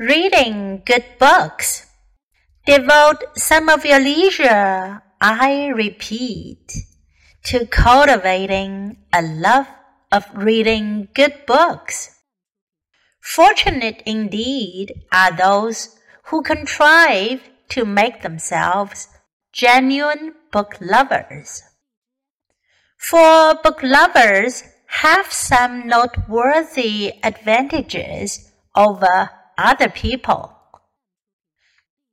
reading good books. Devote some of your leisure, I repeat, to cultivating a love of reading good books. Fortunate indeed are those who contrive to make themselves genuine book lovers. For book lovers have some noteworthy advantages over other people.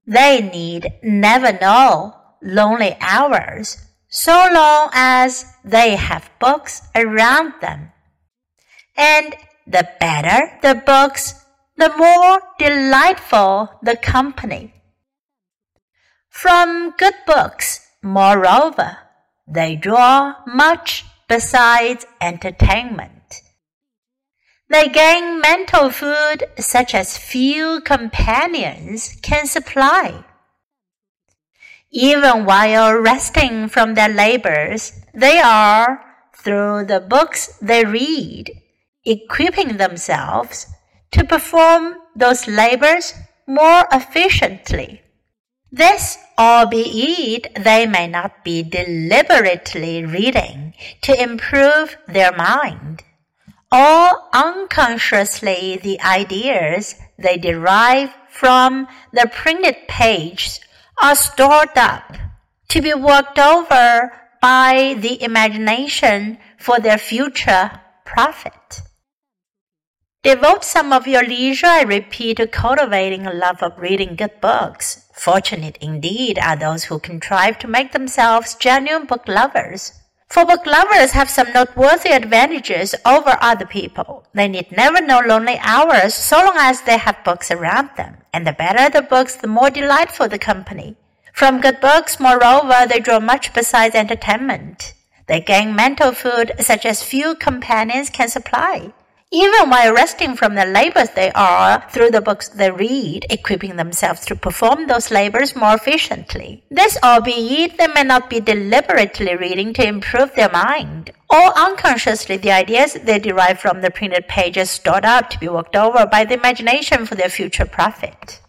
They need never know lonely hours so long as they have books around them. And the better the books, the more delightful the company. From good books, moreover, they draw much besides entertainment. They gain mental food such as few companions can supply. Even while resting from their labors, they are, through the books they read, equipping themselves to perform those labors more efficiently. This, albeit they may not be deliberately reading to improve their mind or unconsciously the ideas they derive from the printed page are stored up to be worked over by the imagination for their future profit. Devote some of your leisure, I repeat, to cultivating a love of reading good books. Fortunate indeed are those who contrive to make themselves genuine book lovers. For book lovers have some noteworthy advantages over other people. They need never know lonely hours so long as they have books around them. And the better the books, the more delightful the company. From good books, moreover, they draw much besides entertainment. They gain mental food such as few companions can supply. Even while resting from the labors they are, through the books they read, equipping themselves to perform those labors more efficiently. This albeit they may not be deliberately reading to improve their mind, or unconsciously the ideas they derive from the printed pages stored up to be worked over by the imagination for their future profit.